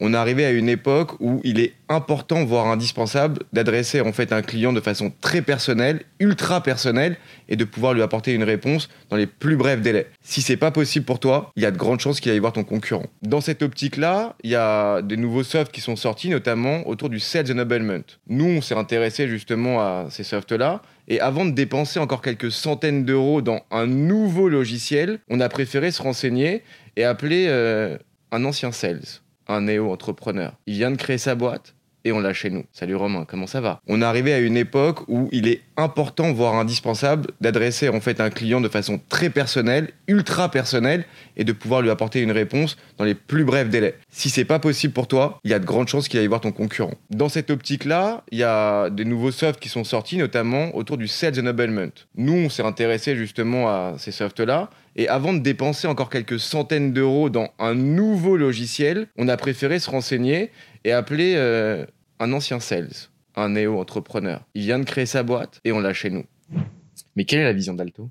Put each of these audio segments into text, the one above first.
On est arrivé à une époque où il est important, voire indispensable, d'adresser en fait un client de façon très personnelle, ultra personnelle, et de pouvoir lui apporter une réponse dans les plus brefs délais. Si c'est pas possible pour toi, il y a de grandes chances qu'il aille voir ton concurrent. Dans cette optique-là, il y a des nouveaux softs qui sont sortis, notamment autour du Sales Enablement. Nous, on s'est intéressé justement à ces softs-là, et avant de dépenser encore quelques centaines d'euros dans un nouveau logiciel, on a préféré se renseigner et appeler euh, un ancien sales, un néo-entrepreneur. Il vient de créer sa boîte et on l'a chez nous. Salut Romain, comment ça va? On est arrivé à une époque où il est important, voire indispensable, d'adresser en fait un client de façon très personnelle, ultra personnelle, et de pouvoir lui apporter une réponse dans les plus brefs délais. Si c'est pas possible pour toi, il y a de grandes chances qu'il aille voir ton concurrent. Dans cette optique-là, il y a des nouveaux softs qui sont sortis, notamment autour du Sales Enablement. Nous, on s'est intéressé justement à ces softs-là, et avant de dépenser encore quelques centaines d'euros dans un nouveau logiciel, on a préféré se renseigner et appeler euh, un ancien sales, un néo-entrepreneur. Il vient de créer sa boîte et on l'a chez nous. Mais quelle est la vision d'Alto?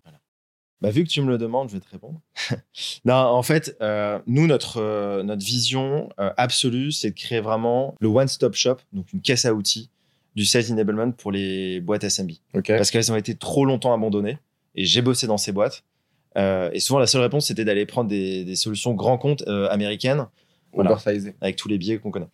Bah, vu que tu me le demandes, je vais te répondre. non, en fait, euh, nous, notre, euh, notre vision absolue, c'est de créer vraiment le one-stop shop, donc une caisse à outils du sales enablement pour les boîtes SMB. Parce qu'elles ont été trop longtemps abandonnées. Et j'ai bossé dans ces boîtes. Et souvent, la seule réponse, c'était d'aller prendre des, des solutions grand compte américaines voilà, avec tous les biais qu'on connaît.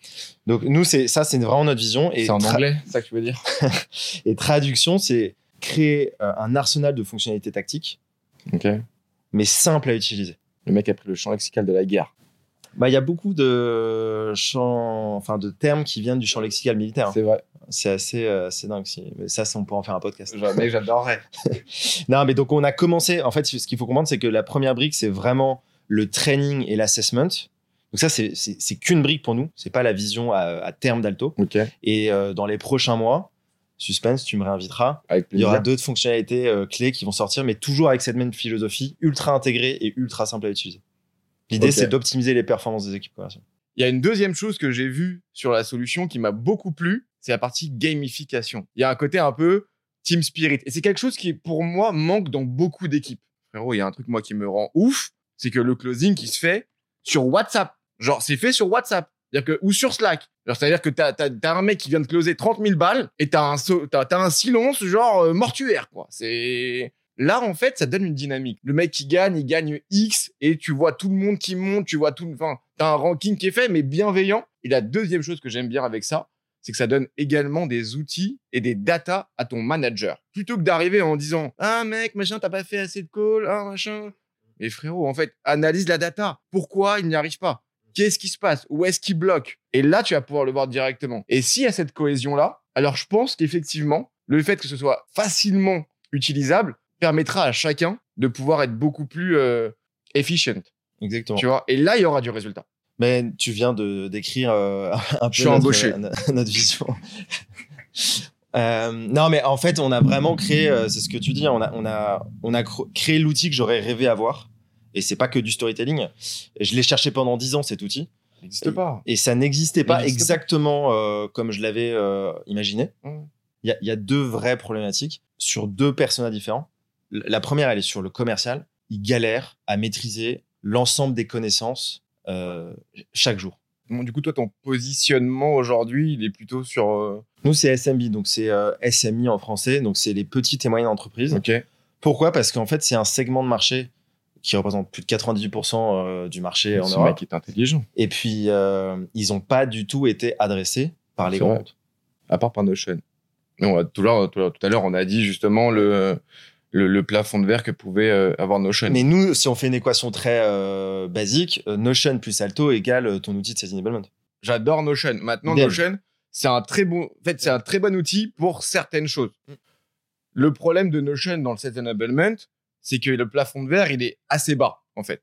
Donc nous, c'est ça, c'est vraiment notre vision. C'est en anglais, ça que tu veux dire Et traduction, c'est créer euh, un arsenal de fonctionnalités tactiques, mais simple à utiliser. Le mec a pris le champ lexical de la guerre. Bah, il y a beaucoup de champs, enfin de termes qui viennent du champ lexical militaire. C'est vrai. C'est assez, euh, dingue. Mais ça, on pourrait en faire un podcast. Mais j'adorerais. non, mais donc on a commencé. En fait, ce qu'il faut comprendre, c'est que la première brique, c'est vraiment le training et l'assessment. Donc ça, c'est qu'une brique pour nous. C'est pas la vision à, terme d'Alto. Et euh, dans les prochains mois, suspense, tu me réinviteras. Il y aura d'autres fonctionnalités euh, clés qui vont sortir, mais toujours avec cette même philosophie, ultra intégrée et ultra simple à utiliser. L'idée, c'est d'optimiser les performances des équipes commerciales. Il y a une deuxième chose que j'ai vue sur la solution qui m'a beaucoup plu, c'est la partie gamification. Il y a un côté un peu team spirit. Et c'est quelque chose qui, pour moi, manque dans beaucoup d'équipes. Frérot, il y a un truc, moi, qui me rend ouf, c'est que le closing qui se fait sur WhatsApp. Genre, c'est fait sur WhatsApp. C'est-à-dire que, ou sur Slack. C'est-à-dire que t'as, as, un mec qui vient de closer 30 000 balles et t'as un, t'as, un silence genre euh, mortuaire, quoi. C'est, là, en fait, ça donne une dynamique. Le mec qui gagne, il gagne X et tu vois tout le monde qui monte, tu vois tout, enfin, t'as un ranking qui est fait, mais bienveillant. Et la deuxième chose que j'aime bien avec ça, c'est que ça donne également des outils et des data à ton manager. Plutôt que d'arriver en disant, ah, mec, machin, t'as pas fait assez de calls, ah, machin. Mais frérot, en fait, analyse la data. Pourquoi il n'y arrive pas? Qu'est-ce qui se passe? Où est-ce qu'il bloque? Et là, tu vas pouvoir le voir directement. Et s'il y a cette cohésion-là, alors je pense qu'effectivement, le fait que ce soit facilement utilisable permettra à chacun de pouvoir être beaucoup plus euh, efficient. Exactement. Tu vois? Et là, il y aura du résultat. Mais tu viens de décrire euh, un peu notre, notre, vision. Euh, non, mais en fait, on a vraiment créé, c'est ce que tu dis, on a, on a, on a créé l'outil que j'aurais rêvé avoir. Et c'est pas que du storytelling. Je l'ai cherché pendant dix ans cet outil. Ça n'existe pas. Et ça n'existait pas exactement euh, comme je l'avais imaginé. Mmh. Il y, a, deux vraies problématiques sur deux personnages différents. La première, elle est sur le commercial. Il galère à maîtriser l'ensemble des connaissances euh, chaque jour. du coup, toi, ton positionnement aujourd'hui, il est plutôt sur. Nous, c'est SMB, donc c'est SMI en français, donc c'est les petites et moyennes entreprises. Ok. Pourquoi? Parce qu'en fait, c'est un segment de marché qui représente plus de 98% euh, du marché en Europe. qui est intelligent. Et puis, euh, ils n'ont pas du tout été adressés par les grands À part par Notion. Non, tout, à l'heure, on a dit justement le, le, plafond de verre que pouvait euh, avoir Notion. Mais nous, si on fait une équation très basique, Notion plus Alto égale ton outil de sales enablement. J'adore Notion. Maintenant, Notion, c'est un très bon, en fait, c'est un très bon outil pour certaines choses. Mm. Le problème de Notion dans le sales enablement, c'est que le plafond de verre, il est assez bas, en fait.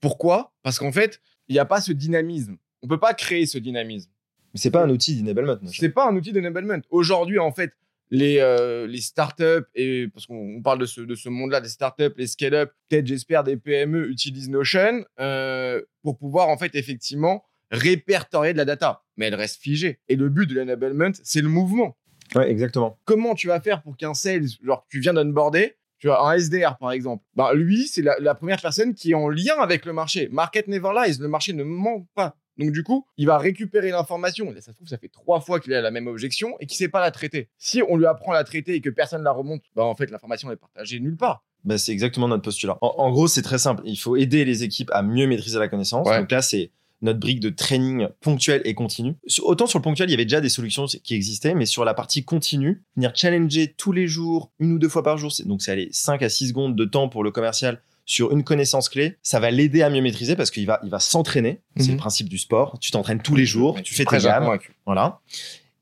Pourquoi? Parce qu'en fait, il n'y a pas ce dynamisme. On peut pas créer ce dynamisme. Mais c'est pas un outil d'enablement. C'est pas un outil d'enablement. Aujourd'hui, en fait, les, euh, les startups, et parce qu'on parle de ce, de ce monde-là, des startups, les scale-up, peut-être, j'espère, des PME utilisent Notion euh, pour pouvoir, en fait, effectivement, répertorier de la data. Mais elle reste figée. Et le but de l'enablement, c'est le mouvement. Ouais, exactement. Comment tu vas faire pour qu'un sales, genre, tu viens d'onboarder, tu vois, un SDR, par exemple. Bah, lui, c'est la, première personne qui est en lien avec le marché. Market never lies. Le marché ne ment pas. Donc du coup, il va récupérer l'information. Ça se trouve, ça fait trois fois qu'il a la même objection et qu'il sait pas la traiter. Si on lui apprend à la traiter et que personne la remonte, bah en fait l'information est partagée nulle part. Bah, c'est exactement notre postulat. En, gros, c'est très simple. Il faut aider les équipes à mieux maîtriser la connaissance. Donc là, c'est notre brique de training ponctuel et continu. Autant sur le ponctuel, il y avait déjà des solutions qui existaient, mais sur la partie continue, venir challenger tous les jours, une ou deux fois par jour, donc c'est aller 5 à 6 secondes de temps pour le commercial sur une connaissance clé, ça va l'aider à mieux maîtriser parce qu'il va, il va s'entraîner. C'est le mhm. principe du sport. Tu t'entraînes tous les jours, tu fais tes gammes. Voilà.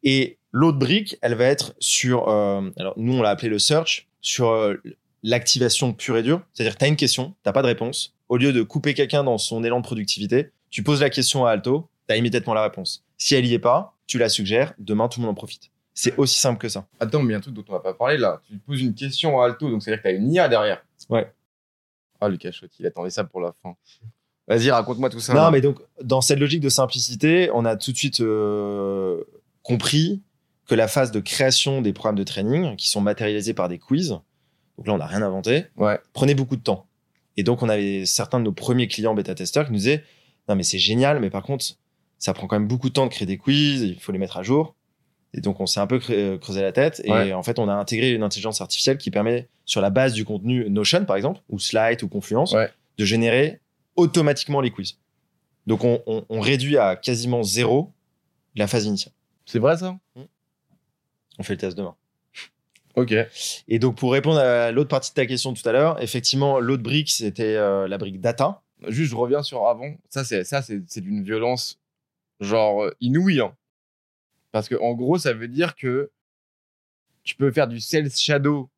Et l'autre brique, elle va être sur, euh, alors nous on l'a appelé le search, sur euh, l'activation pure et dure. C'est-à-dire, tu as une question, tu pas de réponse. Au lieu de couper quelqu'un dans son élan de productivité, tu poses la question à Alto, tu as immédiatement la réponse. Si elle y est pas, tu la suggères, demain tout le monde en profite. C'est aussi simple que ça. Attends, mais il y a un truc dont on va pas parler là. Tu poses une question à Alto, donc c'est-à-dire que tu as une IA derrière. Ouais. Ah, Lucas Chot, il attendait ça pour la fin. Vas-y, raconte-moi tout ça. Non, mais donc, dans cette logique de simplicité, on a tout de suite euh, compris que la phase de création des programmes de training, qui sont matérialisés par des quiz, donc là, on n'a rien inventé, ouais. prenait beaucoup de temps. Et donc, on avait certains de nos premiers clients bêta-testeurs qui nous disaient Non, mais c'est génial, mais par contre, ça prend quand même beaucoup de temps de créer des quiz, il faut les mettre à jour. Et donc, on s'est un peu creusé la tête. Et en fait, on a intégré une intelligence artificielle qui permet, sur la base du contenu Notion, par exemple, ou Slide ou Confluence, de générer automatiquement les quiz. Donc, on, réduit à quasiment zéro la phase initiale. C'est vrai, ça? Mmh. On fait le test demain. Ok. Et donc, pour répondre à l'autre partie de ta question tout à l'heure, effectivement, l'autre brique, c'était euh, la brique data. Juste, je reviens sur avant. Ça, c'est ça, c'est d'une violence genre euh, inouïe. Hein. Parce que en gros, ça veut dire que tu peux faire du sales shadow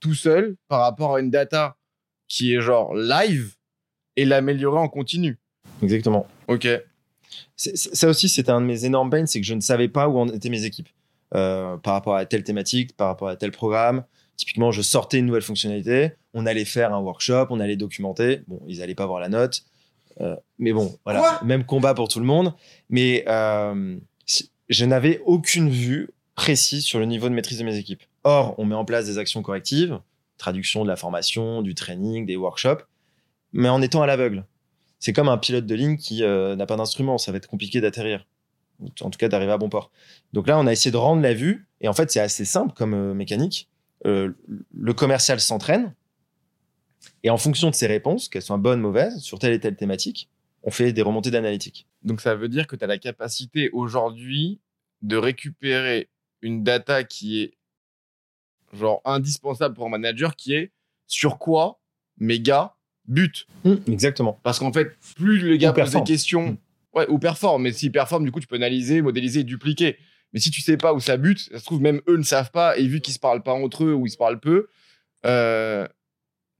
tout seul par rapport à une data qui est genre live et l'améliorer en continu. Exactement. Ok. Ça aussi, c'était un de mes énormes pains, c'est que je ne savais pas où en étaient mes équipes euh, par rapport à telle thématique, par rapport à tel programme. Typiquement, je sortais une nouvelle fonctionnalité, on allait faire un workshop, on allait documenter. Bon, ils n'allaient pas voir la note. Euh, mais bon, voilà, même combat pour tout le monde. Mais euh, je n'avais aucune vue précise sur le niveau de maîtrise de mes équipes. Or, on met en place des actions correctives, traduction de la formation, du training, des workshops, mais en étant à l'aveugle. C'est comme un pilote de ligne qui euh, n'a pas d'instrument, ça va être compliqué d'atterrir. En tout cas, d'arriver à bon port. Donc là, on a essayé de rendre la vue, et en fait, c'est assez simple comme euh, mécanique. Euh, le commercial s'entraîne, et en fonction de ses réponses, qu'elles soient bonnes, mauvaises, sur telle et telle thématique, on fait des remontées d'analytique. Donc ça veut dire que tu as la capacité aujourd'hui de récupérer une data qui est genre indispensable pour un manager qui est sur quoi mes gars butent. Mmh, exactement. Parce qu'en fait, plus le gars pose des questions, mmh. ouais, ou performe, mais s'il performe, du coup, tu peux analyser, modéliser, dupliquer. Mais si tu sais pas où ça bute, ça se trouve même eux ne savent pas, et vu qu'ils se parlent pas entre eux ou ils se parlent peu, euh,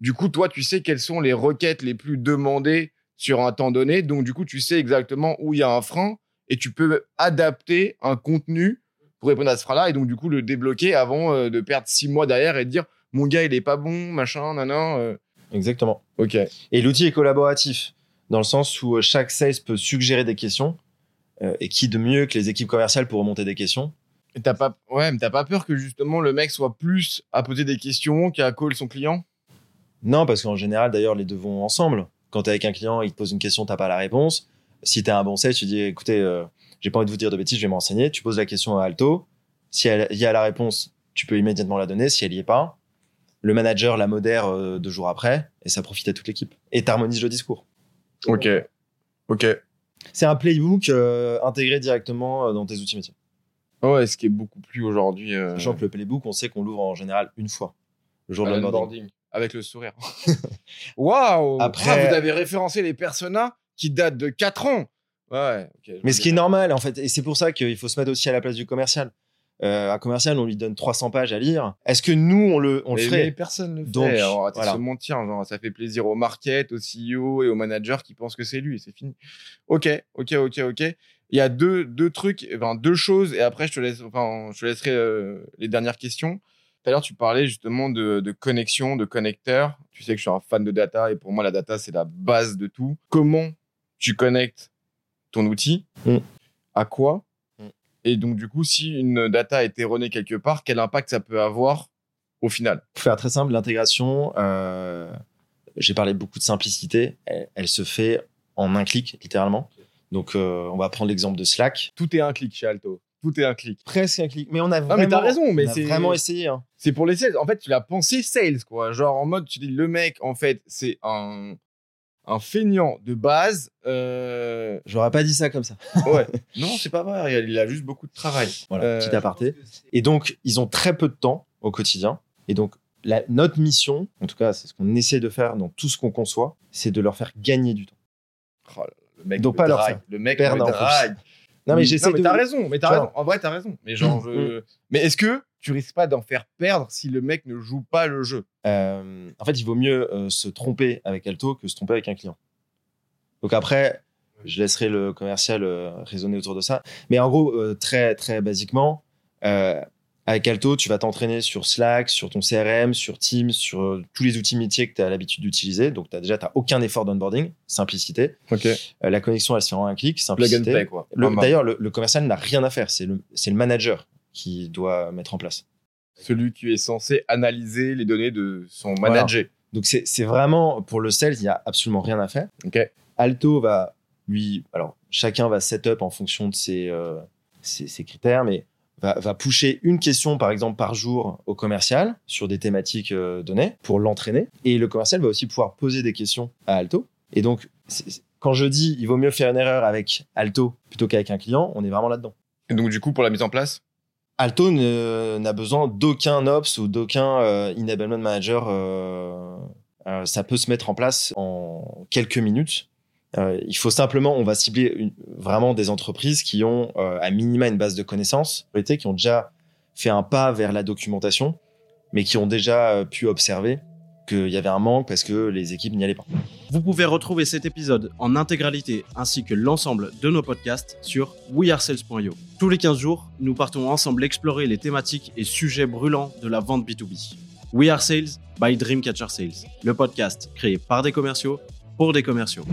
du coup, toi, tu sais quelles sont les requêtes les plus demandées sur un temps donné. Donc, du coup, tu sais exactement où il y a un frein et tu peux adapter un contenu pour répondre à ce frein-là et donc, du coup, le débloquer avant euh, de perdre six mois derrière et de dire mon gars, il est pas bon, machin, nanan. Euh. Exactement. Ok. Et l'outil est collaboratif dans le sens où euh, chaque sales peut suggérer des questions et qui de mieux que les équipes commerciales pour remonter des questions. T'as pas, ouais, mais t'as pas peur que justement le mec soit plus à poser des questions qu'à call son client? Non, parce qu'en général, d'ailleurs, les deux vont ensemble. Quand tu es avec un client, il te pose une question, t'as pas la réponse. Si tu un bon sales, tu dis écoutez, euh, j'ai pas envie de vous dire de bêtises, je vais m'enseigner. Tu poses la question à Alto. Si il y a la réponse, tu peux immédiatement la donner. Si elle y est pas, le manager la modère euh, deux jours après et ça profite à toute l'équipe. Et t'harmonises le discours. Ok. Ok. C'est un playbook euh, intégré directement dans tes outils métiers. Ouais, ce qui est beaucoup plus aujourd'hui. Sachant que le playbook, on sait qu'on l'ouvre en général une fois, le jour de l'onboarding. Avec le sourire. Waouh Après, ah, vous avez référencé les personas qui datent de 4 ans. Ouais. Mais ce qui est normal, en fait, et c'est pour ça qu'il faut se mettre aussi à la place du commercial. Euh, un commercial, on lui donne 300 pages à lire. Est-ce que nous, on le, on le ferait? Personne ne le Donc, fait. Alors, voilà. se mentir, genre, ça fait plaisir au market, au CEO et au manager qui pensent que c'est lui et c'est fini. Ok, ok, ok, ok. Il y a deux, deux trucs, enfin, deux choses et après, je te, laisse, enfin, je te laisserai euh, les dernières questions. Tout à l'heure, tu parlais justement de, de connexion, de connecteurs. Tu sais que je suis un fan de data et pour moi, la data, c'est la base de tout. Comment tu connectes ton outil mm. À quoi mm. Et donc, du coup, si une data est erronée quelque part, quel impact ça peut avoir au final? Pour faire très simple, l'intégration, euh, j'ai parlé beaucoup de simplicité. Elle, se fait en un clic, littéralement. Donc, euh, on va prendre l'exemple de Slack. Tout est un clic chez Alto. Tout est un clic. Presque un clic. Mais on a vraiment, Ah, mais t'as raison, mais c'est vraiment essayé. hein. C'est pour les sales. En fait, tu l'as pensé sales, quoi. Genre en mode, tu dis le mec, en fait, c'est un un feignant de base. Euh... J'aurais pas dit ça comme ça. Ouais. non, c'est pas vrai. Il a juste beaucoup de travail. Voilà, Euh, petit aparté. Et donc, ils ont très peu de temps au quotidien. Et donc, la, notre mission, en tout cas, c'est ce qu'on essaie de faire dans tout ce qu'on conçoit, c'est de leur faire gagner du temps. Oh le mec Donc pas leur faire Le mec perdre. Non, mais j'essaie de. t'as raison. Mais t'as raison. En vrai, t'as raison. Mais genre, je- mais est-ce que tu risques pas d'en faire perdre si le mec ne joue pas le jeu? Euh, en fait, il vaut mieux euh, se tromper avec Alto que se tromper avec un client. Donc après, je laisserai le commercial euh, raisonner autour de ça. Mais en gros, très très basiquement, avec Alto, tu vas t'entraîner sur Slack, sur ton CRM, sur Teams, sur euh, tous les outils métiers que tu as l'habitude d'utiliser. Donc as, déjà, tu n'as aucun effort d'onboarding, simplicité. Euh, la connexion, elle se fait en un clic, simplicité. D'ailleurs, le, le commercial n'a rien à faire. C'est le, le manager qui doit mettre en place. Celui qui est censé analyser les données de son manager. Donc c'est vraiment, pour le sales, il n'y a absolument rien à faire. Ok. Alto va, lui, alors chacun va set up en fonction de ses, euh, ses, ses critères, mais va, va pusher une question, par exemple, par jour au commercial sur des thématiques euh, données pour l'entraîner. Et le commercial va aussi pouvoir poser des questions à Alto. Et donc, quand je dis il vaut mieux faire une erreur avec Alto plutôt qu'avec un client, on est vraiment là-dedans. Et donc, du coup, pour la mise en place? Alto n'a besoin d'aucun ops ou d'aucun euh, enablement manager. euh, ça peut se mettre en place en quelques minutes. Euh, il faut simplement, on va cibler vraiment des entreprises qui ont euh, à minima une base de connaissances, qui ont déjà fait un pas vers la documentation, mais qui ont déjà euh, pu observer qu'il y avait un manque parce que les équipes n'y allaient pas. Vous pouvez retrouver cet épisode en intégralité ainsi que l'ensemble de nos podcasts sur wearesales.io. Tous les 15 jours, nous partons ensemble explorer les thématiques et sujets brûlants de la vente B2B. We Are Sales by Dreamcatcher Sales, le podcast créé par des commerciaux pour des commerciaux.